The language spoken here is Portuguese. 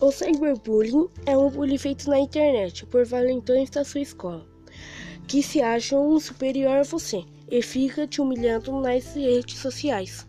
O cyberbullying é um bullying feito na internet por valentões da sua escola, que se acham superior a você e fica te humilhando nas redes sociais.